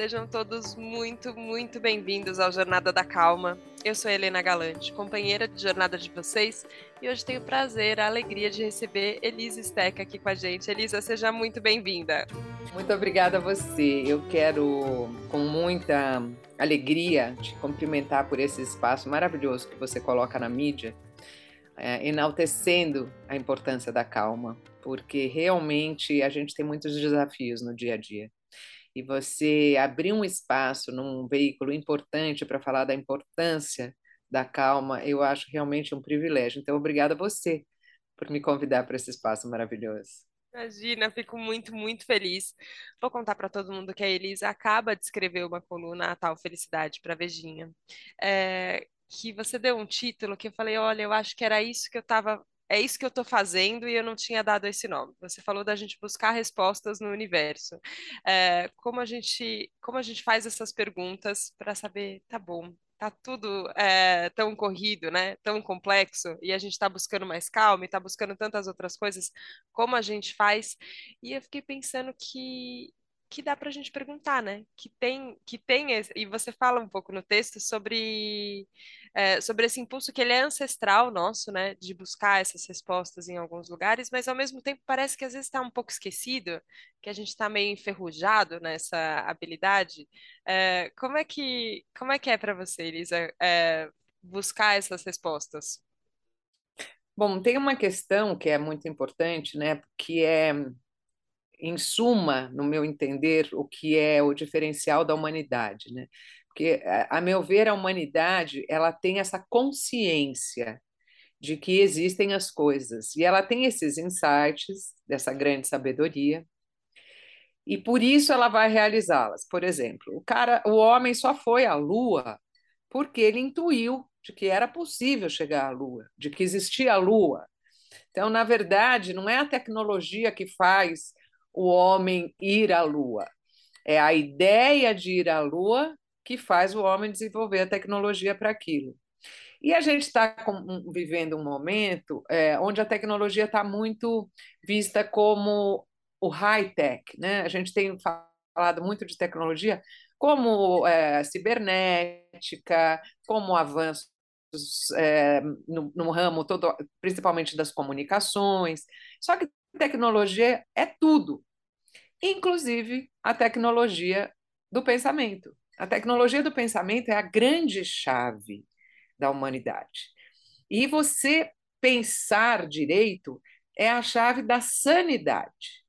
Sejam todos muito, muito bem-vindos ao Jornada da Calma. Eu sou Helena Galante, companheira de jornada de vocês, e hoje tenho o prazer, a alegria de receber Elisa Steca aqui com a gente. Elisa, seja muito bem-vinda. Muito obrigada a você. Eu quero, com muita alegria, te cumprimentar por esse espaço maravilhoso que você coloca na mídia, é, enaltecendo a importância da calma, porque realmente a gente tem muitos desafios no dia a dia e você abrir um espaço num veículo importante para falar da importância da calma, eu acho realmente um privilégio. Então, obrigada a você por me convidar para esse espaço maravilhoso. Imagina, fico muito, muito feliz. Vou contar para todo mundo que a Elisa acaba de escrever uma coluna, a tal Felicidade para Vejinha, é, que você deu um título que eu falei, olha, eu acho que era isso que eu estava é isso que eu estou fazendo e eu não tinha dado esse nome. Você falou da gente buscar respostas no universo. É, como a gente, como a gente faz essas perguntas para saber, tá bom, tá tudo é, tão corrido, né? Tão complexo e a gente está buscando mais calma e está buscando tantas outras coisas. Como a gente faz? E eu fiquei pensando que que dá para a gente perguntar, né? Que tem, que tem esse, e você fala um pouco no texto sobre é, sobre esse impulso que ele é ancestral nosso, né? De buscar essas respostas em alguns lugares, mas ao mesmo tempo parece que às vezes está um pouco esquecido, que a gente está meio enferrujado nessa habilidade. É, como é que como é que é para você, Elisa, é, buscar essas respostas? Bom, tem uma questão que é muito importante, né? Que é em suma, no meu entender, o que é o diferencial da humanidade, né? Porque, a meu ver, a humanidade ela tem essa consciência de que existem as coisas e ela tem esses insights dessa grande sabedoria e por isso ela vai realizá-las. Por exemplo, o cara, o homem só foi à Lua porque ele intuiu de que era possível chegar à Lua, de que existia a Lua. Então, na verdade, não é a tecnologia que faz o homem ir à Lua. É a ideia de ir à Lua que faz o homem desenvolver a tecnologia para aquilo. E a gente está vivendo um momento é, onde a tecnologia está muito vista como o high-tech. Né? A gente tem falado muito de tecnologia como é, cibernética, como avanços é, no, no, ramo todo, principalmente das comunicações. Só que tecnologia é tudo, inclusive a tecnologia do pensamento. A tecnologia do pensamento é a grande chave da humanidade. E você pensar direito é a chave da sanidade.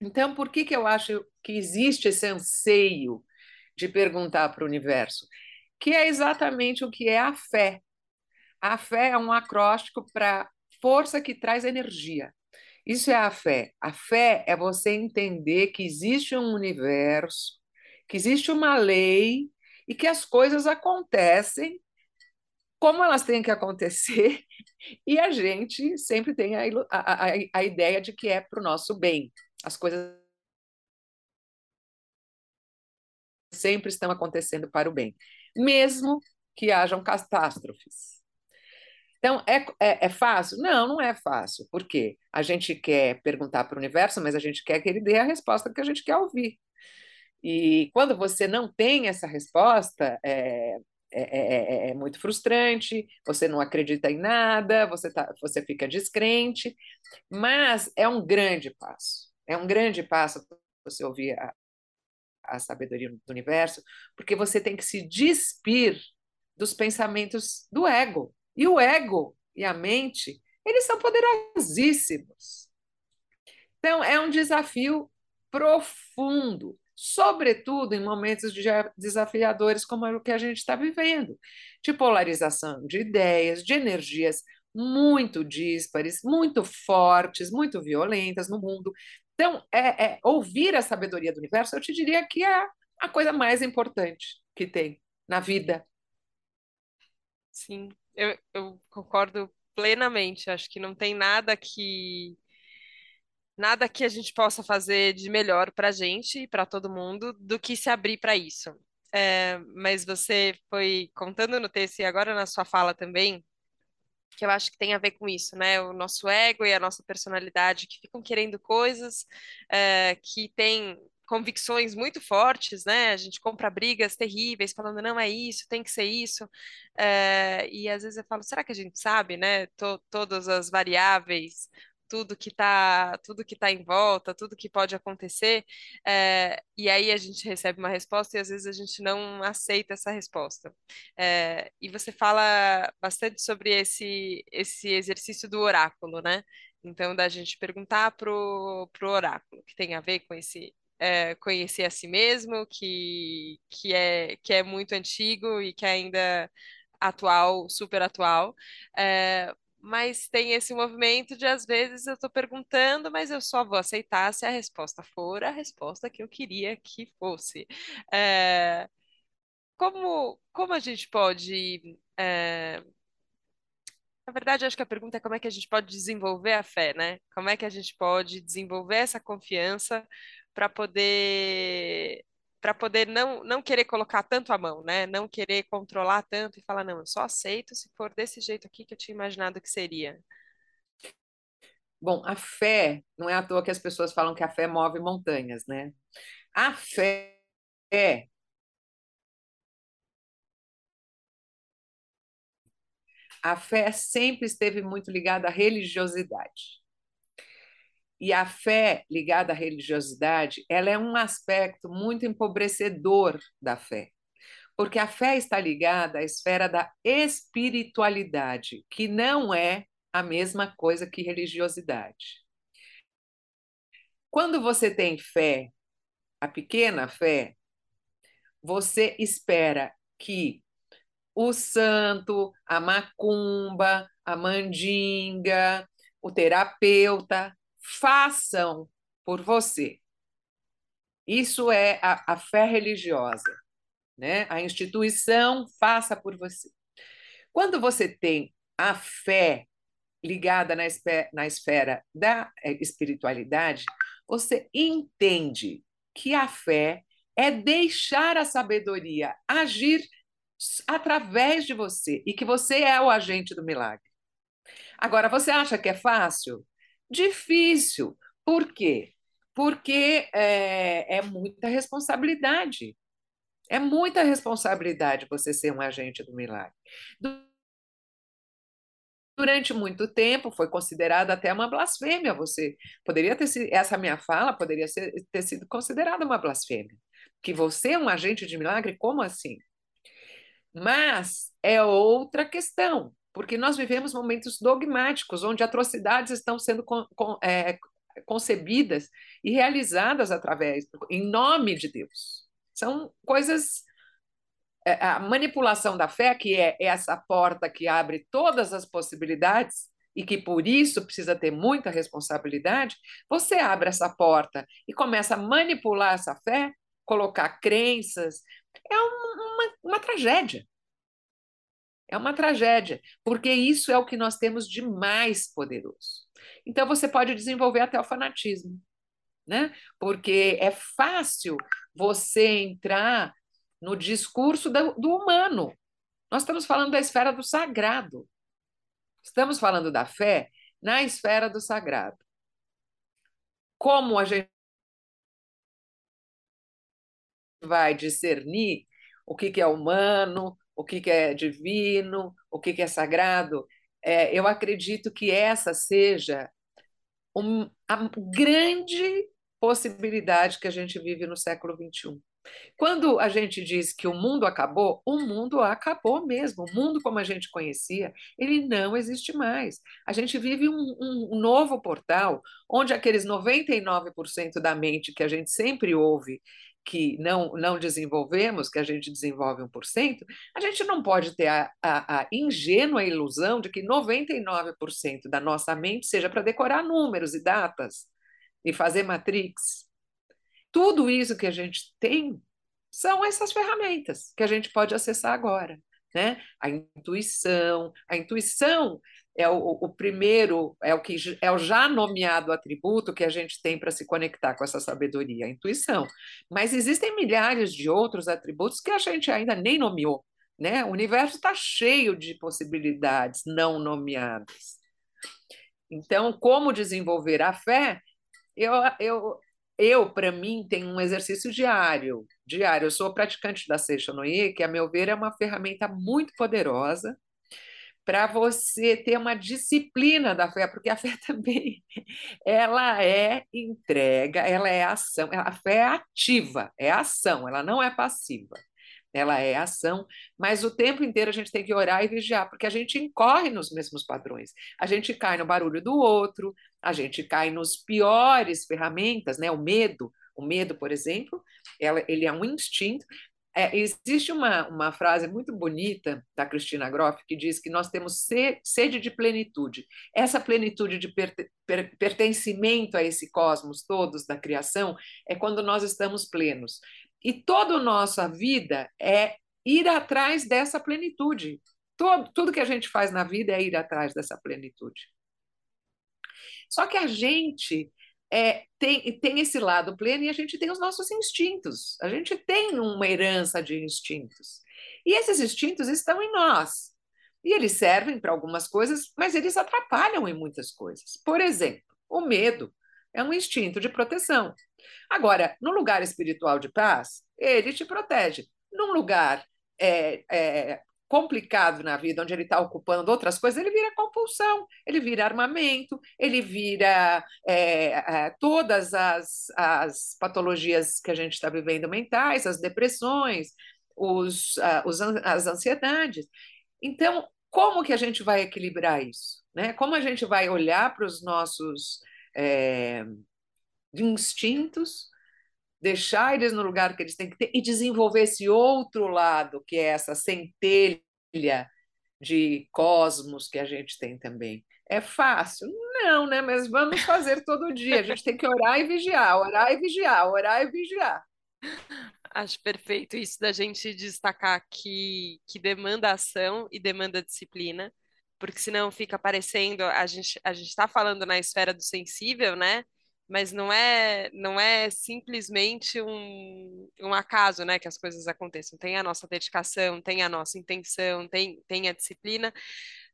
Então, por que, que eu acho que existe esse anseio de perguntar para o universo? Que é exatamente o que é a fé. A fé é um acróstico para força que traz energia. Isso é a fé. A fé é você entender que existe um universo, que existe uma lei e que as coisas acontecem como elas têm que acontecer, e a gente sempre tem a, a, a, ideia de que é para o nosso bem. As coisas sempre estão acontecendo para o bem, mesmo que hajam catástrofes. Então, é, é, é, fácil? Não, não é fácil. Por quê? A gente quer perguntar para o universo, mas a gente quer que ele dê a resposta que a gente quer ouvir. E quando você não tem essa resposta, é, é, é, é muito frustrante, você não acredita em nada, você, tá, você fica descrente, mas é um grande passo. É um grande passo você ouvir a, a sabedoria do universo, porque você tem que se despir dos pensamentos do ego e o ego e a mente, eles são poderosíssimos. Então, é um desafio profundo, sobretudo em momentos desafiadores como o que a gente está vivendo, de polarização de ideias, de energias muito díspares, muito fortes, muito violentas no mundo. Então, é, é, ouvir a sabedoria do universo, eu te diria que é a coisa mais importante que tem na vida. Sim, eu, eu concordo plenamente. Acho que não tem nada que nada que a gente possa fazer de melhor para a gente e para todo mundo do que se abrir para isso. É, mas você foi contando no texto e agora na sua fala também, que eu acho que tem a ver com isso, né? O nosso ego e a nossa personalidade que ficam querendo coisas é, que tem convicções muito fortes, né? A gente compra brigas terríveis, falando não é isso, tem que ser isso. É, e às vezes eu falo, será que a gente sabe, né? To todas as variáveis, tudo que está tudo que tá em volta, tudo que pode acontecer, é, e aí a gente recebe uma resposta e às vezes a gente não aceita essa resposta. É, e você fala bastante sobre esse, esse exercício do oráculo, né? Então, da gente perguntar pro, pro oráculo, que tem a ver com esse é, conhecer a si mesmo, que, que, é, que é muito antigo e que ainda atual, super atual. É, mas tem esse movimento de às vezes eu estou perguntando, mas eu só vou aceitar se a resposta for a resposta que eu queria que fosse. É, como, como a gente pode. É, na verdade, acho que a pergunta é como é que a gente pode desenvolver a fé, né? Como é que a gente pode desenvolver essa confiança para poder para poder não, não querer colocar tanto a mão, né? Não querer controlar tanto e falar, não, eu só aceito se for desse jeito aqui que eu tinha imaginado que seria. Bom, a fé, não é à toa que as pessoas falam que a fé move montanhas, né? A fé é a fé sempre esteve muito ligada à religiosidade. E a fé ligada à religiosidade, ela é um aspecto muito empobrecedor da fé. Porque a fé está ligada à esfera da espiritualidade, que não é a mesma coisa que religiosidade. Quando você tem fé, a pequena fé, você espera que o santo, a macumba, a mandinga, o terapeuta façam por você. Isso é a, a fé religiosa, né? A instituição faça por você. Quando você tem a fé ligada na esfera, na esfera da é, espiritualidade, você entende que a fé é deixar a sabedoria agir através de você e que você é o agente do milagre. Agora, você acha que é fácil? Difícil. Por quê? Porque é, é muita responsabilidade. É muita responsabilidade você ser um agente do milagre. Durante muito tempo foi considerada até uma blasfêmia. Você poderia ter sido, essa minha fala poderia ser, ter sido considerada uma blasfêmia. Que você é um agente de milagre, como assim? Mas é outra questão, porque nós vivemos momentos dogmáticos, onde atrocidades estão sendo con, con, é, concebidas e realizadas através, em nome de Deus. São coisas. É, a manipulação da fé, que é essa porta que abre todas as possibilidades e que por isso precisa ter muita responsabilidade, você abre essa porta e começa a manipular essa fé, colocar crenças, é uma, uma tragédia. É uma tragédia, porque isso é o que nós temos de mais poderoso. Então você pode desenvolver até o fanatismo, né? Porque é fácil você entrar no discurso do, do humano. Nós estamos falando da esfera do sagrado. Estamos falando da fé na esfera do sagrado. Como a gente vai discernir o que é humano, o que é divino, o que é sagrado. É, eu acredito que essa seja um, a grande possibilidade que a gente vive no século XXI. Quando a gente diz que o mundo acabou, o mundo acabou mesmo. O mundo como a gente conhecia, ele não existe mais. A gente vive um, um, um novo portal onde aqueles 99% da mente que a gente sempre ouve que não, não desenvolvemos, que a gente desenvolve 1%, a gente não pode ter a, a, a ingênua ilusão de que 99% da nossa mente seja para decorar números e datas e fazer matrix. Tudo isso que a gente tem são essas ferramentas que a gente pode acessar agora. Né? A intuição, a intuição é o, o, primeiro, é o que é o já nomeado atributo que a gente tem para se conectar com essa sabedoria, a intuição. Mas existem milhares de outros atributos que a gente ainda nem nomeou. Né? O universo está cheio de possibilidades não nomeadas. Então, como desenvolver a fé? Eu, eu, eu, para mim, tenho um exercício diário. Diário. Eu sou praticante da Seishonoye, que, a meu ver, é uma ferramenta muito poderosa para você ter uma disciplina da fé, porque a fé também ela é entrega, ela é ação, a fé é ativa, é ação, ela não é passiva. Ela é ação, mas o tempo inteiro a gente tem que orar e vigiar, porque a gente incorre nos mesmos padrões. A gente cai no barulho do outro, a gente cai nos piores ferramentas, né? O medo, o medo, por exemplo, ela, ele é um instinto, é, existe uma, uma frase muito bonita da Cristina Groff que diz que nós temos sede de plenitude. Essa plenitude de pertencimento a esse cosmos todos da criação é quando nós estamos plenos. E toda a nossa vida é ir atrás dessa plenitude. Todo, tudo que a gente faz na vida é ir atrás dessa plenitude. Só que a gente é, tem, tem esse lado pleno e a gente tem os nossos instintos. A gente tem uma herança de instintos. E esses instintos estão em nós. E eles servem para algumas coisas, mas eles atrapalham em muitas coisas. Por exemplo, o medo é um instinto de proteção. Agora, no lugar espiritual de paz, ele te protege. Num lugar é, é, complicado na vida, onde ele está ocupando outras coisas, ele vira compulsão, ele vira armamento, ele vira é, é, todas as, as patologias que a gente está vivendo mentais, as depressões, os, uh, os, as ansiedades. Então, como que a gente vai equilibrar isso? Né? Como a gente vai olhar para os nossos é, instintos deixar eles no lugar que eles têm que ter e desenvolver esse outro lado, que é essa centelha de cosmos que a gente tem também. É fácil? Não, né? Mas vamos fazer todo dia. A gente tem que orar e vigiar, orar e vigiar, orar e vigiar. Acho perfeito isso da gente destacar que, que demanda ação e demanda disciplina, porque senão fica parecendo, a gente a gente está falando na esfera do sensível, né? Mas não é não é simplesmente um, um acaso, né, que as coisas aconteçam. Tem a nossa dedicação, tem a nossa intenção, tem, tem a disciplina.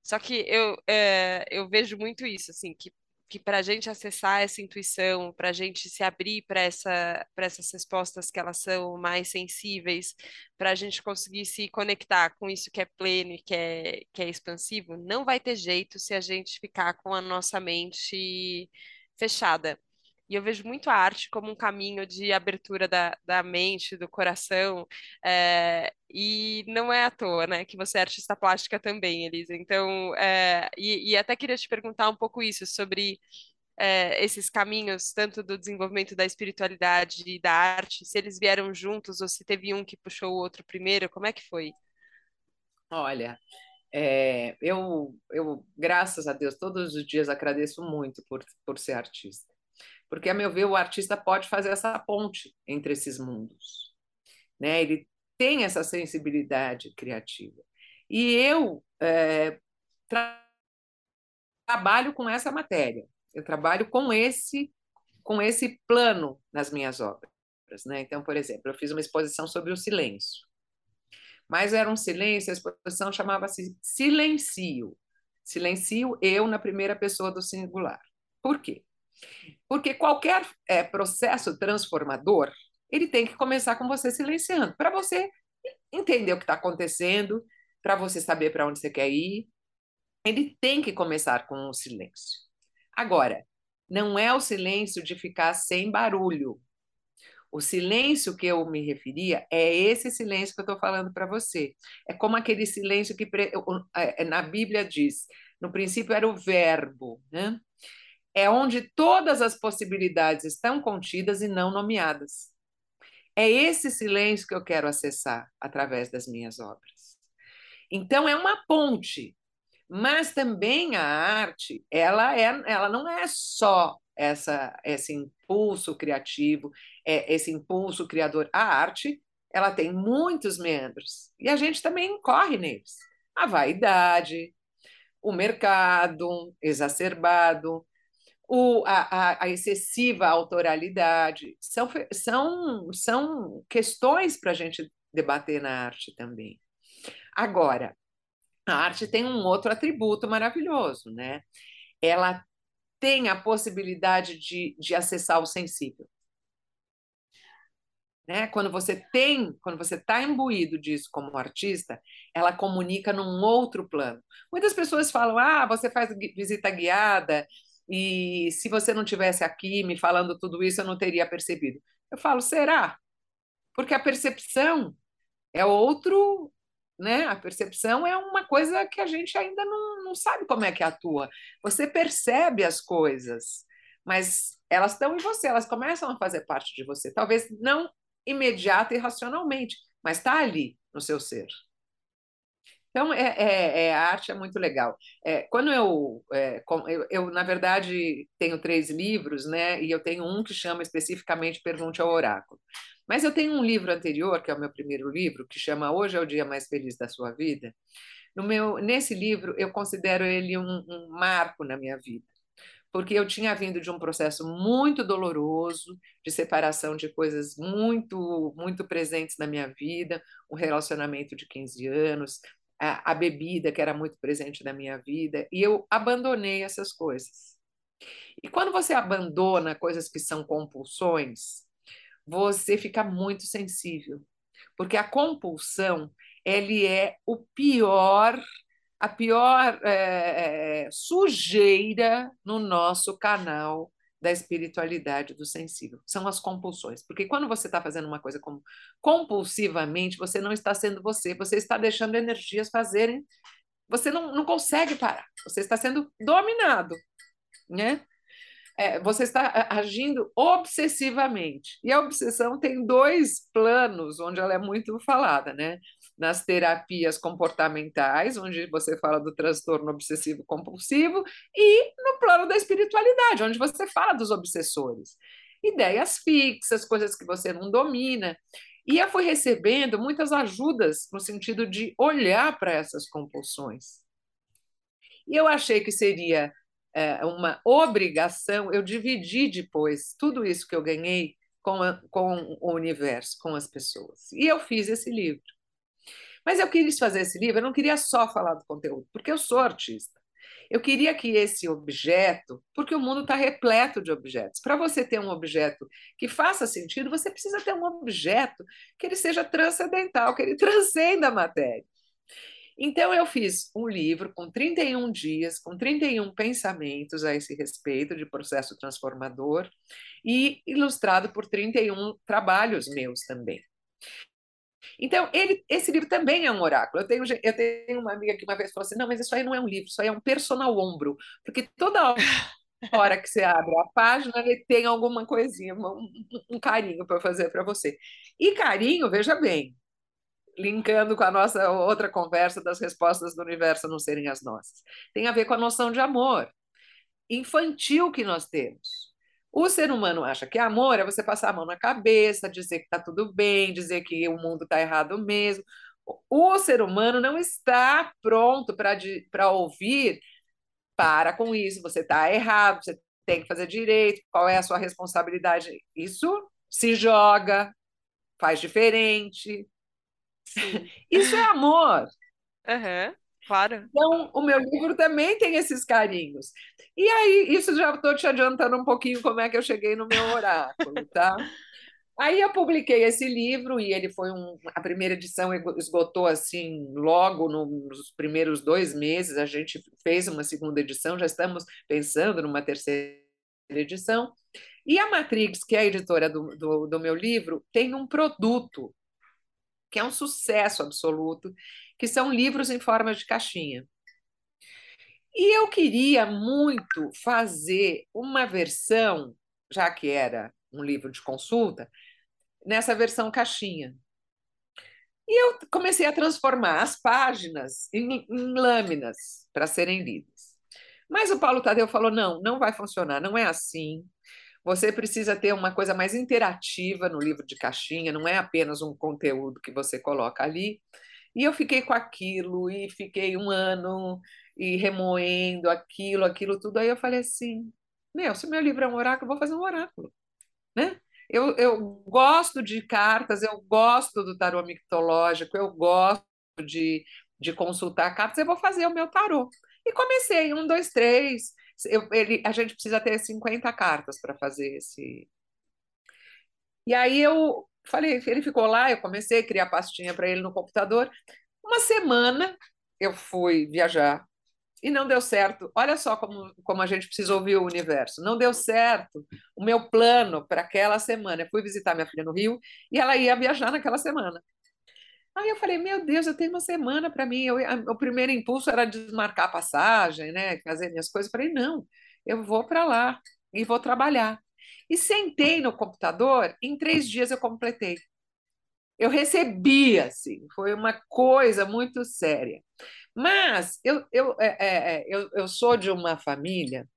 Só que eu, é, eu vejo muito isso, assim, que que para a gente acessar essa intuição, para a gente se abrir para essa, essas respostas que elas são mais sensíveis, para a gente conseguir se conectar com isso que é pleno e que é, que é expansivo, não vai ter jeito se a gente ficar com a nossa mente fechada. E eu vejo muito a arte como um caminho de abertura da, da mente, do coração. É, e não é à toa, né, que você é artista plástica também, Elisa. Então, é, e, e, até queria te perguntar um pouco isso, sobre é, esses caminhos, tanto do desenvolvimento da espiritualidade e da arte, se eles vieram juntos ou se teve um que puxou o outro primeiro, como é que foi? Olha, é, eu, eu, graças a Deus, todos os dias agradeço muito por, por ser artista. Porque, a meu ver, o artista pode fazer essa ponte entre esses mundos. Né? Ele tem essa sensibilidade criativa. E eu é, tra trabalho com essa matéria, eu trabalho com esse, com esse plano nas minhas obras. Né? Então, por exemplo, eu fiz uma exposição sobre o silêncio. Mas era um silêncio, a exposição chamava-se Silencio. Silencio eu na primeira pessoa do singular. Por quê? Porque qualquer é, processo transformador, ele tem que começar com você silenciando, para você entender o que está acontecendo, para você saber para onde você quer ir. Ele tem que começar com o silêncio. Agora, não é o silêncio de ficar sem barulho. O silêncio que eu me referia é esse silêncio que eu estou falando para você. É como aquele silêncio que é, na Bíblia diz: no princípio era o Verbo, né? É onde todas as possibilidades estão contidas e não nomeadas. É esse silêncio que eu quero acessar através das minhas obras. Então é uma ponte, mas também a arte, ela é, ela não é só essa esse impulso criativo, é esse impulso criador. A arte, ela tem muitos membros e a gente também corre neles. A vaidade, o mercado exacerbado, o, a, a, excessiva autoralidade, são, são, são questões para a gente debater na arte também. Agora, a arte tem um outro atributo maravilhoso, né? Ela tem a possibilidade de, de acessar o sensível. né? Quando você tem, quando você está imbuído disso como artista, ela comunica num outro plano. Muitas pessoas falam: ah, você faz visita guiada e se você não tivesse aqui me falando tudo isso, eu não teria percebido. Eu falo: será? Porque a percepção é outro, né? A percepção é uma coisa que a gente ainda não, não sabe como é que atua. Você percebe as coisas, mas elas estão em você, elas começam a fazer parte de você. Talvez não imediata e racionalmente, mas está ali no seu ser. Então, é, é, é, a arte é muito legal. É, quando eu, é, eu, eu, na verdade, tenho três livros, né? E eu tenho um que chama especificamente Pergunte ao Oráculo. Mas eu tenho um livro anterior, que é o meu primeiro livro, que chama Hoje é o Dia Mais Feliz da Sua Vida. No meu, nesse livro, eu considero ele um, um marco na minha vida porque eu tinha vindo de um processo muito doloroso, de separação de coisas muito, muito presentes na minha vida, um relacionamento de 15 anos, a, a bebida que era muito presente na minha vida, e eu abandonei essas coisas. E quando você abandona coisas que são compulsões, você fica muito sensível, porque a compulsão ele é o pior a pior é, sujeira no nosso canal da espiritualidade do sensível. São as compulsões. Porque quando você está fazendo uma coisa como compulsivamente, você não está sendo você, você está deixando energias fazerem. Você não, não consegue parar, você está sendo dominado. Né? É, você está agindo obsessivamente. E a obsessão tem dois planos onde ela é muito falada, né? Nas terapias comportamentais, onde você fala do transtorno obsessivo compulsivo, e no plano da espiritualidade, onde você fala dos obsessores. Ideias fixas, coisas que você não domina. E eu fui recebendo muitas ajudas no sentido de olhar para essas compulsões. E eu achei que seria é, uma obrigação eu dividir depois tudo isso que eu ganhei com, a, com o universo, com as pessoas. E eu fiz esse livro. Mas eu quis fazer esse livro, eu não queria só falar do conteúdo, porque eu sou artista. Eu queria que esse objeto, porque o mundo está repleto de objetos. Para você ter um objeto que faça sentido, você precisa ter um objeto que ele seja transcendental, que ele transcenda a matéria. Então, eu fiz um livro com 31 dias, com 31 pensamentos a esse respeito de processo transformador, e ilustrado por 31 trabalhos meus também. Então, ele, esse livro também é um oráculo. Eu tenho, eu tenho uma amiga que uma vez falou assim: não, mas isso aí não é um livro, isso aí é um personal ombro, porque toda hora que você abre a página, ele tem alguma coisinha, um, um carinho para fazer para você. E carinho, veja bem, linkando com a nossa outra conversa das respostas do universo não serem as nossas, tem a ver com a noção de amor infantil que nós temos. O ser humano acha que amor é você passar a mão na cabeça, dizer que está tudo bem, dizer que o mundo está errado mesmo. O ser humano não está pronto para ouvir. Para com isso, você está errado, você tem que fazer direito, qual é a sua responsabilidade? Isso se joga, faz diferente. Sim. Isso é amor. Uhum. Claro. Então, o meu livro também tem esses carinhos. E aí, isso já estou te adiantando um pouquinho como é que eu cheguei no meu oráculo, tá? Aí eu publiquei esse livro e ele foi um. A primeira edição esgotou assim logo nos primeiros dois meses. A gente fez uma segunda edição, já estamos pensando numa terceira edição. E a Matrix, que é a editora do, do, do meu livro, tem um produto que é um sucesso absoluto, que são livros em forma de caixinha. E eu queria muito fazer uma versão, já que era um livro de consulta, nessa versão caixinha. E eu comecei a transformar as páginas em, em lâminas para serem lidas. Mas o Paulo Tadeu falou: não, não vai funcionar, não é assim. Você precisa ter uma coisa mais interativa no livro de caixinha, não é apenas um conteúdo que você coloca ali. E eu fiquei com aquilo, e fiquei um ano e remoendo aquilo, aquilo tudo. Aí eu falei assim: meu, se meu livro é um oráculo, eu vou fazer um oráculo. Né? Eu, eu gosto de cartas, eu gosto do tarô mitológico, eu gosto de, de consultar cartas, eu vou fazer o meu tarô. E comecei, um, dois, três. Eu, ele, a gente precisa ter 50 cartas para fazer esse. E aí eu falei, ele ficou lá, eu comecei a criar pastinha para ele no computador. Uma semana eu fui viajar e não deu certo. Olha só como, como a gente precisa ouvir o universo. Não deu certo o meu plano para aquela semana. Eu fui visitar minha filha no Rio e ela ia viajar naquela semana. Aí eu falei, meu Deus, eu tenho uma semana para mim. Eu, a, o primeiro impulso era desmarcar a passagem, né, fazer minhas coisas. Eu falei, não, eu vou para lá e vou trabalhar. E sentei no computador, em três dias eu completei. Eu recebi, assim, foi uma coisa muito séria. Mas eu, eu, é, é, é, eu, eu sou de uma família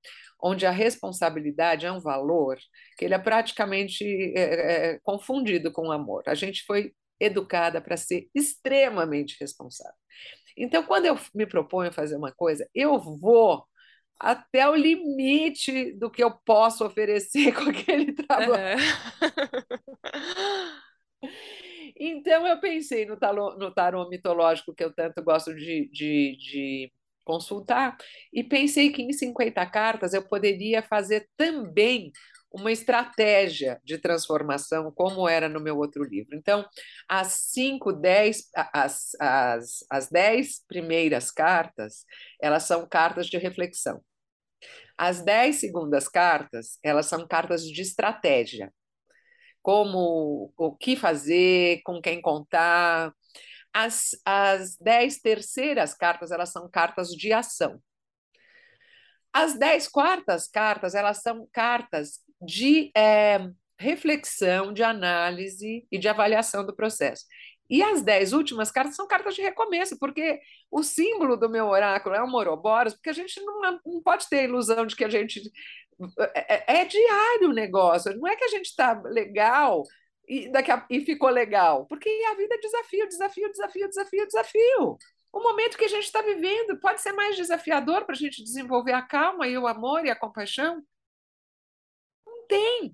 onde a responsabilidade é um valor que ele é praticamente é, é, confundido com o amor. A gente foi educada para ser extremamente responsável. Então, quando eu me proponho a fazer uma coisa, eu vou até o limite do que eu posso oferecer com aquele trabalho. Então, eu pensei no tarô, no tarô mitológico que eu tanto gosto de, de, de consultar, e pensei que em 50 cartas eu poderia fazer também uma estratégia de transformação, como era no meu outro livro. Então, as cinco, dez, as, as, as dez primeiras cartas, elas são cartas de reflexão. As dez segundas cartas, elas são cartas de estratégia. Como o que fazer, com quem contar. As, as dez terceiras cartas, elas são cartas de ação. As dez quartas cartas, elas são cartas de é, reflexão, de análise e de avaliação do processo. E as dez últimas cartas são cartas de recomeço, porque o símbolo do meu oráculo é o Moroboros, porque a gente não, não pode ter a ilusão de que a gente. É, é, é diário o negócio, não é que a gente está legal e, daqui a, e ficou legal, porque a vida é desafio, desafio, desafio, desafio, desafio. O momento que a gente está vivendo pode ser mais desafiador para a gente desenvolver a calma e o amor e a compaixão? Não tem.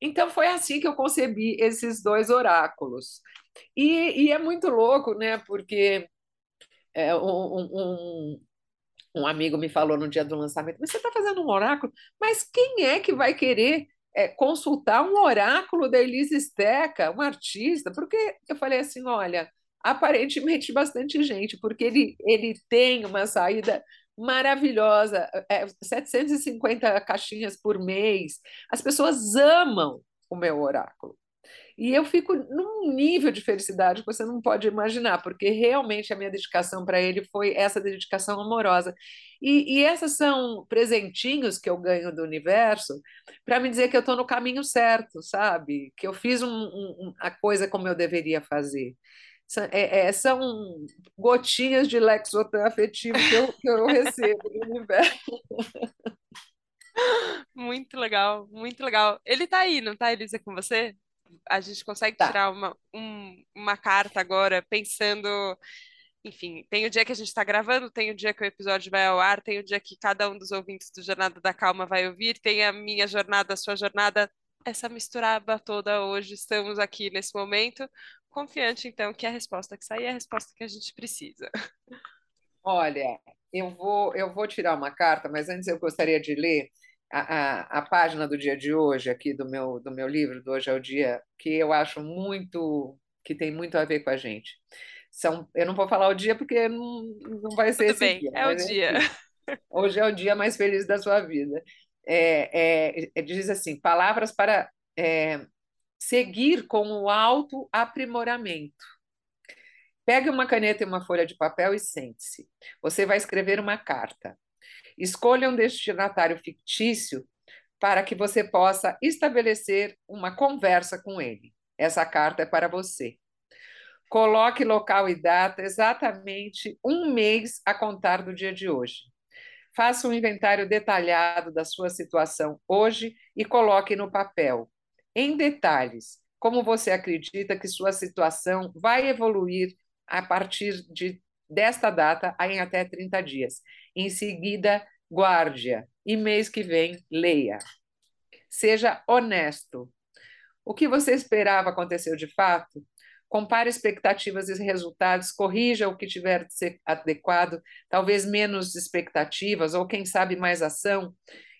Então foi assim que eu concebi esses dois oráculos. E, e é muito louco, né? Porque é, um, um, um, amigo me falou no dia do lançamento: você está fazendo um oráculo, mas quem é que vai querer é, consultar um oráculo da Elise Steca, uma artista? Porque eu falei assim: olha, aparentemente bastante gente, porque ele, ele tem uma saída maravilhosa, é, 750 caixinhas por mês. As pessoas amam o meu oráculo. E eu fico num nível de felicidade que você não pode imaginar, porque realmente a minha dedicação para ele foi essa dedicação amorosa. E, e esses são presentinhos que eu ganho do universo para me dizer que eu estou no caminho certo, sabe? Que eu fiz um, um, a coisa como eu deveria fazer. É, é, são gotinhas de Lexotan afetivo que eu, que eu recebo do universo. Muito legal, muito legal. Ele tá aí, não tá, Elisa, com você? a gente consegue Tá. tirar uma, um- uma carta agora pensando. Enfim, tem o dia que a gente está gravando, tem o dia que o episódio vai ao ar, tem o dia que cada um dos ouvintes do Jornada da Calma vai ouvir, tem a minha jornada, a sua jornada, essa misturaba toda hoje. Estamos aqui nesse momento, confiante então que a resposta que sair é a resposta que a gente precisa. Olha, eu vou, eu vou tirar uma carta, mas antes eu gostaria de ler a, a, a página do dia de hoje, aqui do meu, do meu livro, do Hoje é o Dia, que eu acho muito, que tem muito a ver com a gente. São, eu não vou falar o dia porque não, não vai ser Tudo esse bem, dia, é o dia. enfim, hoje é o dia mais feliz da sua vida. É, é, é, diz assim, palavras para é, seguir com o autoaprimoramento. Pegue uma caneta e uma folha de papel e sente-se. Você vai escrever uma carta. Escolha um destinatário fictício para que você possa estabelecer uma conversa com ele. Essa carta é para você. Coloque local e data exatamente um mês a contar do dia de hoje. Faça um inventário detalhado da sua situação hoje e coloque no papel, em detalhes, como você acredita que sua situação vai evoluir a partir de, desta data em até 30 dias. Em seguida, guarde-a e mês que vem, leia. Seja honesto. O que você esperava aconteceu de fato? Compare expectativas e resultados, corrija o que tiver de ser adequado, talvez menos expectativas, ou quem sabe mais ação.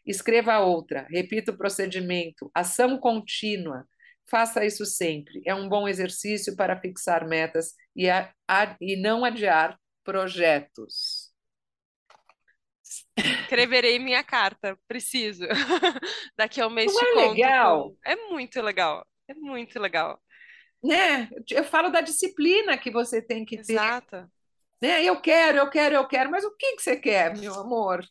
Escreva outra, repita o procedimento, ação contínua. Faça isso sempre. É um bom exercício para fixar metas e, a, a, e não adiar projetos. Escreverei minha carta, preciso. Daqui a um mês não te é conto. legal? É muito legal. É muito legal. Né? Eu falo da disciplina que você tem que ter. Exato. Né? Eu quero, eu quero, eu quero, mas o que, que você quer, meu amor?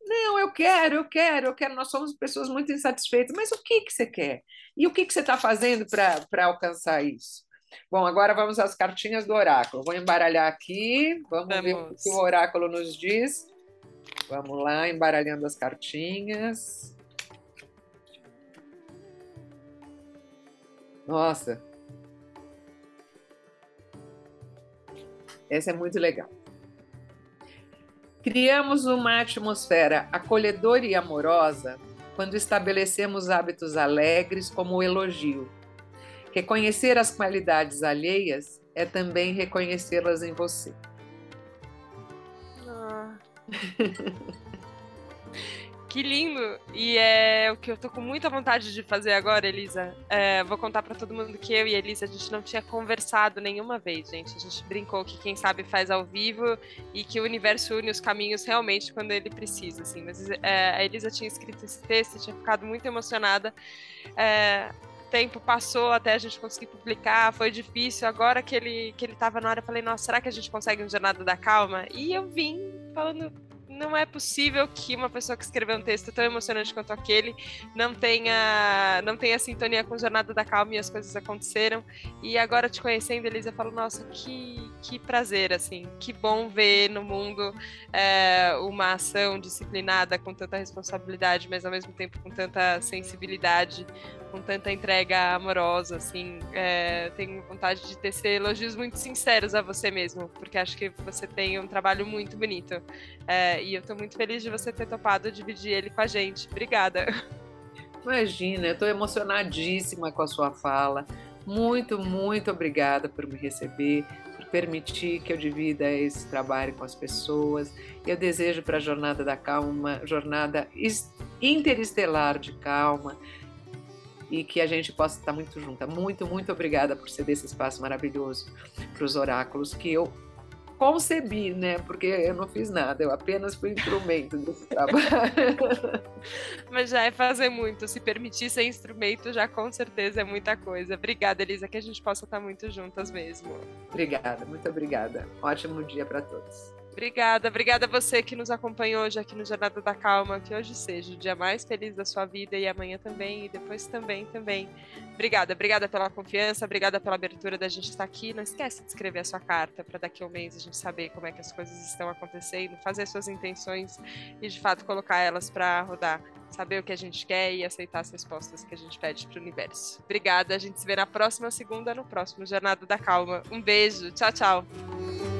Não, eu quero, eu quero, eu quero. Nós somos pessoas muito insatisfeitas, mas o que, que você quer? E o que, que você está fazendo para alcançar isso? Bom, agora vamos às cartinhas do oráculo. Vou embaralhar aqui, vamos, vamos. ver o que o oráculo nos diz. Vamos lá, embaralhando as cartinhas. Nossa. Essa é muito legal. Criamos uma atmosfera acolhedora e amorosa quando estabelecemos hábitos alegres como o elogio. Reconhecer as qualidades alheias é também reconhecê-las em você. Ah. Que lindo! E é o que eu tô com muita vontade de fazer agora, Elisa. É, vou contar para todo mundo que eu e Elisa a gente não tinha conversado nenhuma vez, gente. A gente brincou que quem sabe faz ao vivo e que o universo une os caminhos realmente quando ele precisa, assim. Mas é, a Elisa tinha escrito esse texto, tinha ficado muito emocionada. É, tempo passou até a gente conseguir publicar, foi difícil. Agora que ele que ele tava na hora, eu falei, nossa, será que a gente consegue um Jornada da Calma? E eu vim falando, não é possível que uma pessoa que escreveu um texto tão emocionante quanto aquele não tenha não tenha sintonia com Jornada da Calma e as coisas aconteceram. E agora te conhecendo, Elisa, eu falo, nossa, que, que prazer, assim, que bom ver no mundo é, uma ação disciplinada com tanta responsabilidade, mas ao mesmo tempo com tanta sensibilidade, com tanta entrega amorosa, assim. É, tenho vontade de tecer elogios muito sinceros a você mesmo, porque acho que você tem um trabalho muito bonito. É, e eu estou muito feliz de você ter topado dividir ele com a gente. Obrigada. Imagina, eu estou emocionadíssima com a sua fala. Muito, muito obrigada por me receber, por permitir que eu divida esse trabalho com as pessoas. Eu desejo para a Jornada da Calma jornada interestelar de calma e que a gente possa estar muito junta. Muito, muito obrigada por ceder esse espaço maravilhoso para os oráculos que eu concebi, né? Porque eu não fiz nada, eu apenas fui instrumento desse trabalho. Mas já é fazer muito. Se permitir ser instrumento, já com certeza é muita coisa. Obrigada, Elisa, que a gente possa estar muito juntas mesmo. Obrigada, muito obrigada. Ótimo dia para todos. Obrigada, obrigada a você que nos acompanhou hoje aqui no Jornada da Calma, que hoje seja o dia mais feliz da sua vida e amanhã também, e depois também, também. Obrigada, obrigada pela confiança, obrigada pela abertura da gente estar aqui. Não esquece de escrever a sua carta para daqui a um mês a gente saber como é que as coisas estão acontecendo, fazer suas intenções e de fato colocar elas para rodar. Saber o que a gente quer e aceitar as respostas que a gente pede para o universo. Obrigada, a gente se vê na próxima segunda, no próximo Jornada da Calma. Um beijo, tchau, tchau.